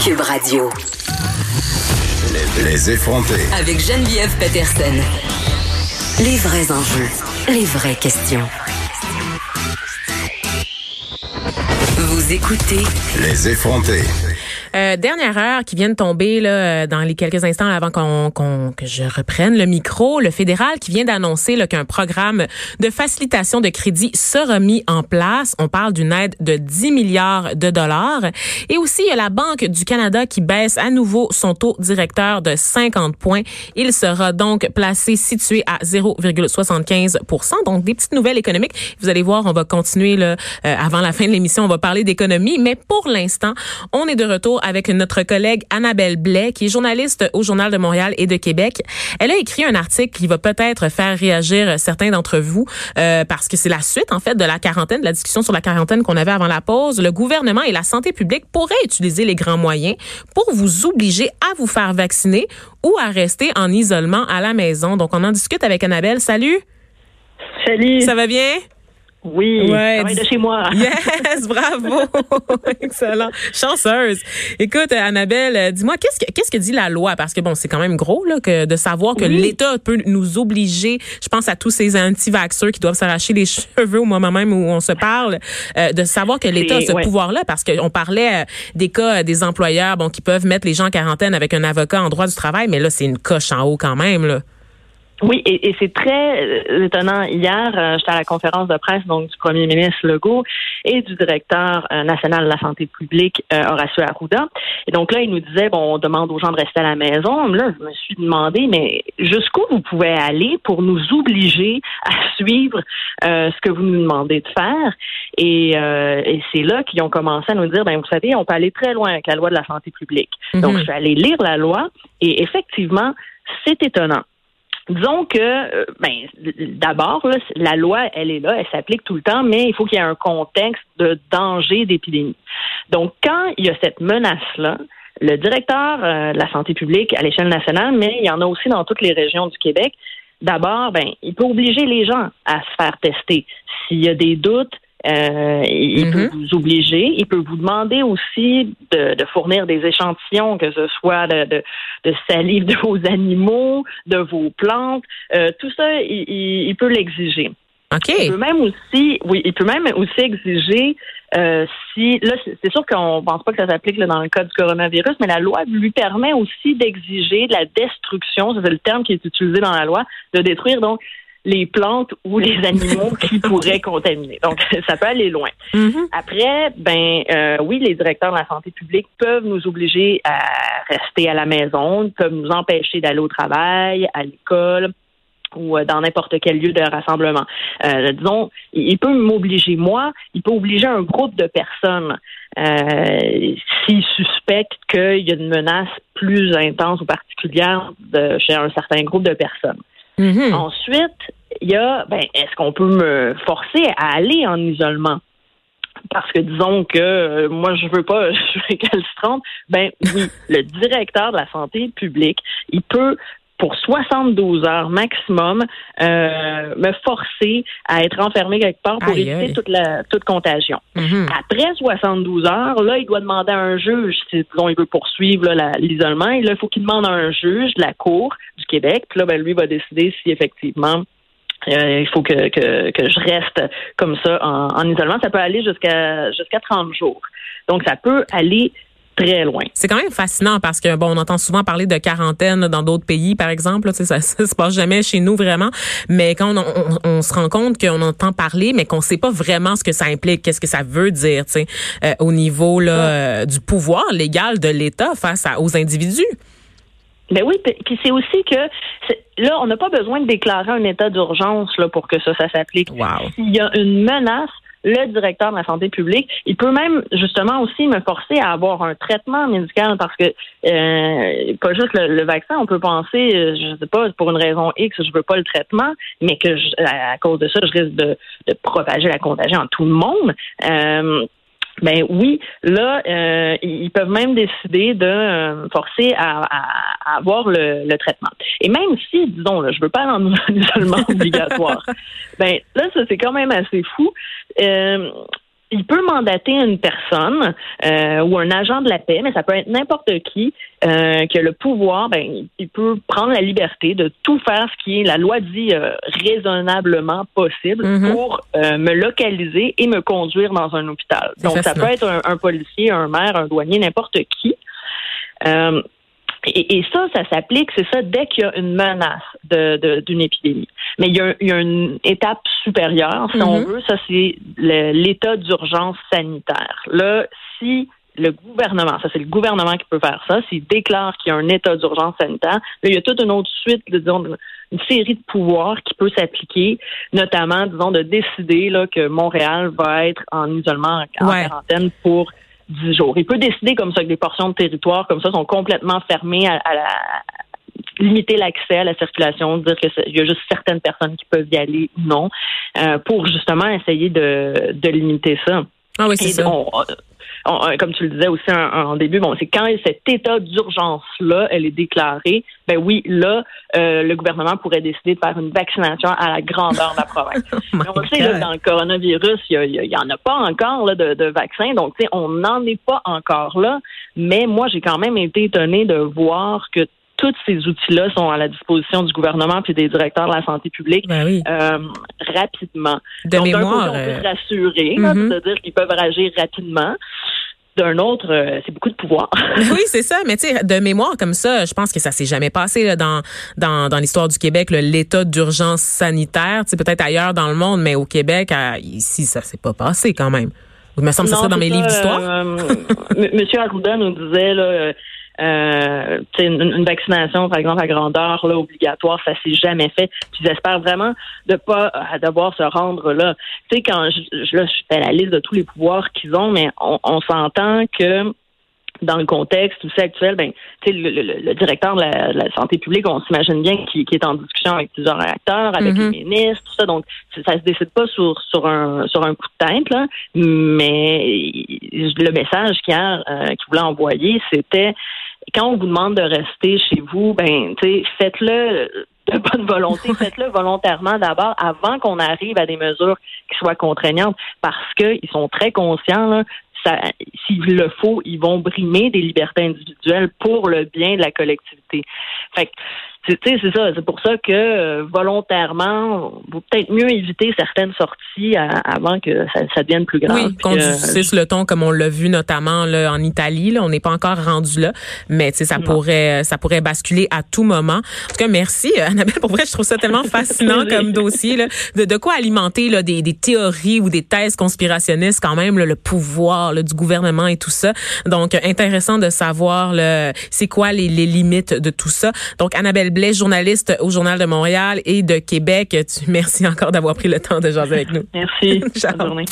Cube Radio. Les, les effronter. Avec Geneviève Peterson. Les vrais enjeux. Les vraies questions. Vous écoutez Les effronter. Euh, dernière heure qui vient de tomber là, euh, dans les quelques instants avant qu'on, que je reprenne le micro, le fédéral qui vient d'annoncer qu'un programme de facilitation de crédit sera mis en place. On parle d'une aide de 10 milliards de dollars. Et aussi, il y a la Banque du Canada qui baisse à nouveau son taux directeur de 50 points. Il sera donc placé situé à 0,75% Donc, des petites nouvelles économiques. Vous allez voir, on va continuer là, euh, avant la fin de l'émission. On va parler d'économie. Mais pour l'instant, on est de retour avec notre collègue Annabelle Blais, qui est journaliste au Journal de Montréal et de Québec. Elle a écrit un article qui va peut-être faire réagir certains d'entre vous euh, parce que c'est la suite, en fait, de la quarantaine, de la discussion sur la quarantaine qu'on avait avant la pause. Le gouvernement et la santé publique pourraient utiliser les grands moyens pour vous obliger à vous faire vacciner ou à rester en isolement à la maison. Donc, on en discute avec Annabelle. Salut! Salut. Ça va bien? Oui, Ouais, travaille de chez moi. Yes, bravo. Excellent. Chanceuse. Écoute, euh, Annabelle, euh, dis-moi, qu'est-ce que, qu'est-ce que dit la loi? Parce que bon, c'est quand même gros, là, que de savoir que Oui. l'État peut nous obliger, je pense à tous ces anti-vaxxeurs qui doivent s'arracher les cheveux au moment même où on se parle, euh, de savoir que l'État a ce ouais. pouvoir-là, parce qu'on parlait des cas des employeurs, bon, qui peuvent mettre les gens en quarantaine avec un avocat en droit du travail, mais là, c'est une coche en haut quand même, là. Oui, et, et c'est très euh, étonnant. Hier, euh, j'étais à la conférence de presse donc du premier ministre Legault et du directeur euh, national de la santé publique, euh, Horacio Arruda. Et donc là, il nous disait, bon, on demande aux gens de rester à la maison. Là, je me suis demandé, mais jusqu'où vous pouvez aller pour nous obliger à suivre euh, ce que vous nous demandez de faire? Et, euh, et c'est là qu'ils ont commencé à nous dire, ben vous savez, on peut aller très loin avec la loi de la santé publique. Donc, Mhm. je suis allée lire la loi et effectivement, c'est étonnant. Disons que, euh, ben, d'abord, la loi, elle est là, elle s'applique tout le temps, mais il faut qu'il y ait un contexte de danger d'épidémie. Donc, quand il y a cette menace-là, le directeur euh, de la santé publique à l'échelle nationale, mais il y en a aussi dans toutes les régions du Québec, d'abord, ben, il peut obliger les gens à se faire tester. S'il y a des doutes, euh, il Mhm. peut vous obliger. Il peut vous demander aussi de, de fournir des échantillons, que ce soit de, de, de salive de vos animaux, de vos plantes. Euh, tout ça, il, il- il peut l'exiger. OK. Il peut même aussi, oui, il peut même aussi exiger euh, si là, c'est sûr qu'on pense pas que ça s'applique dans le cas du coronavirus, mais la loi lui permet aussi d'exiger de la destruction, c'est le terme qui est utilisé dans la loi, de détruire donc les plantes ou les animaux qui pourraient contaminer. Donc, ça peut aller loin. Mhm. Après, ben euh, oui, les directeurs de la santé publique peuvent nous obliger à rester à la maison, peuvent nous empêcher d'aller au travail, à l'école ou euh, dans n'importe quel lieu de rassemblement. Euh, disons, il peut m'obliger moi, il peut obliger un groupe de personnes euh, s'il suspecte qu'il y a une menace plus intense ou particulière de, chez un certain groupe de personnes. Mhm. Ensuite, il y a, ben, est-ce qu'on peut me forcer à aller en isolement? Parce que disons que euh, moi je veux pas, je suis récalcitrante. Ben oui, le directeur de la santé publique, il peut pour 72 heures maximum euh, me forcer à être enfermé quelque part pour Aïe, éviter aïe. toute la toute contagion. Mhm. Après 72 heures, là, il doit demander à un juge, si disons, il veut poursuivre l'isolement, et là, il faut qu'il demande à un juge de la Cour du Québec, puis là, ben, lui va décider si effectivement euh, il faut que, que, que je reste comme ça en, en isolement. Ça peut aller jusqu'à jusqu'à 30 jours. Donc, ça peut aller très loin. C'est quand même fascinant parce que bon, on entend souvent parler de quarantaine dans d'autres pays, par exemple. là, Ça, ça se passe jamais chez nous vraiment. Mais quand on, on- on se rend compte qu'on entend parler, mais qu'on sait pas vraiment ce que ça implique, qu'est-ce que ça veut dire, tu sais, euh, au niveau là euh, du pouvoir légal de l'État face à, aux individus. Ben oui, puis c'est aussi que là, on n'a pas besoin de déclarer un état d'urgence là pour que ça, ça s'applique. Wow. S'il y a une menace, le directeur de la santé publique, il peut même justement aussi me forcer à avoir un traitement médical parce que euh, pas juste le, le vaccin, on peut penser, euh, je sais pas, pour une raison X, je veux pas le traitement, mais que je- à, à cause de ça, je risque de, de propager la contagion à tout le monde. Euh, ben oui, là, euh, ils peuvent même décider de euh, forcer à, à- à avoir le, le traitement. Et même si, disons, là, je veux pas aller en isolement obligatoire, ben là, ça c'est quand même assez fou. Euh, il peut mandater une personne euh, ou un agent de la paix, mais ça peut être n'importe qui euh, qui a le pouvoir. Ben, il peut prendre la liberté de tout faire ce qui est la loi dit euh, raisonnablement possible Mhm. pour euh, me localiser et me conduire dans un hôpital. Donc, ça peut être un, un policier, un maire, un douanier, n'importe qui. Et, et ça, ça s'applique, c'est ça, dès qu'il y a une menace de- de- d'une épidémie. Mais il y, a, il y a une étape supérieure, si on Mhm. veut, ça c'est l'état d'urgence sanitaire. Là, si le gouvernement, ça c'est le gouvernement qui peut faire ça, s'il déclare qu'il y a un état d'urgence sanitaire, là, il y a toute une autre suite, de, disons, une série de pouvoirs qui peut s'appliquer, notamment, disons, de décider là, que Montréal va être en isolement, en Ouais. quarantaine pour 10 jours. Il peut décider comme ça que des portions de territoire comme ça sont complètement fermées à, à la limiter l'accès à la circulation, dire que c'est- il y a juste certaines personnes qui peuvent y aller ou non, euh, pour justement essayer de, de limiter ça. Ah oui, c'est ça. on- on- comme tu le disais aussi en, en début, bon, c'est quand cet état d'urgence-là, elle est déclarée, ben oui, là, euh, le gouvernement pourrait décider de faire une vaccination à la grandeur de la province. Oh Mais on sait, là, dans le coronavirus, il y a- il y, a- il y en a pas encore là, de, de vaccins, donc tu sais, on n'en est pas encore là. Mais moi, j'ai quand même été étonnée de voir que tous ces outils-là sont à la disposition du gouvernement puis des directeurs de la santé publique Ben oui. euh, rapidement. De Donc, mémoire. côté, on peut euh, se rassurer, c'est-à-dire qu'ils peuvent réagir rapidement. D'un autre, euh, c'est beaucoup de pouvoir. oui, c'est ça. Mais tu sais, de mémoire comme ça, je pense que ça s'est jamais passé là, dans dans, dans l'histoire du Québec, l'état d'urgence sanitaire. Tu sais, peut-être ailleurs dans le monde, mais au Québec, à- ici, ça s'est pas passé quand même. Il me semble que serait dans mes livres ça, d'histoire. euh, Monsieur Arruda nous disait là, euh, une, vaccination, par exemple, à grandeur là, obligatoire, ça s'est jamais fait. Puis j'espère vraiment de pas euh, devoir se rendre là. Tu sais, quand je, je, là, je fais la liste de tous les pouvoirs qu'ils ont, mais on s'entend que dans le contexte aussi actuel, ben, tu sais, le, le- le directeur de la, de la santé publique, on s'imagine bien qu'il est en discussion avec plusieurs acteurs, avec Mhm. les ministres, tout ça. Donc, ça se décide pas sur sur un sur un coup de tête, là. Mais le message qu'hier euh, qu'il voulait envoyer, c'était quand on vous demande de rester chez vous, ben, tu sais, faites-le de bonne volonté, faites-le volontairement d'abord avant qu'on arrive à des mesures qui soient contraignantes, parce qu'ils sont très conscients là, s'il le faut, ils vont brimer des libertés individuelles pour le bien de la collectivité. C'est ça. C'est pour ça que euh, volontairement, vaut peut-être mieux éviter certaines sorties à- avant que ça, ça devienne plus grave. Oui, qu'on euh, le ton comme on l'a vu notamment là, en Italie. Là, on n'est pas encore rendu là, mais tu sais, ça Non. pourrait, ça pourrait basculer à tout moment. En tout cas, merci euh, Annabelle. Pour vrai, je trouve ça tellement fascinant comme dossier. Là, de, de quoi alimenter là, des, des théories ou des thèses conspirationnistes quand même, là, le pouvoir là, du gouvernement et tout ça. Donc, euh, intéressant de savoir c'est quoi les, les limites de tout ça. Donc, Annabelle Blais, journaliste au Journal de Montréal et de Québec. Tu, merci encore d'avoir pris le temps de jaser avec nous. Merci. Bonne journée.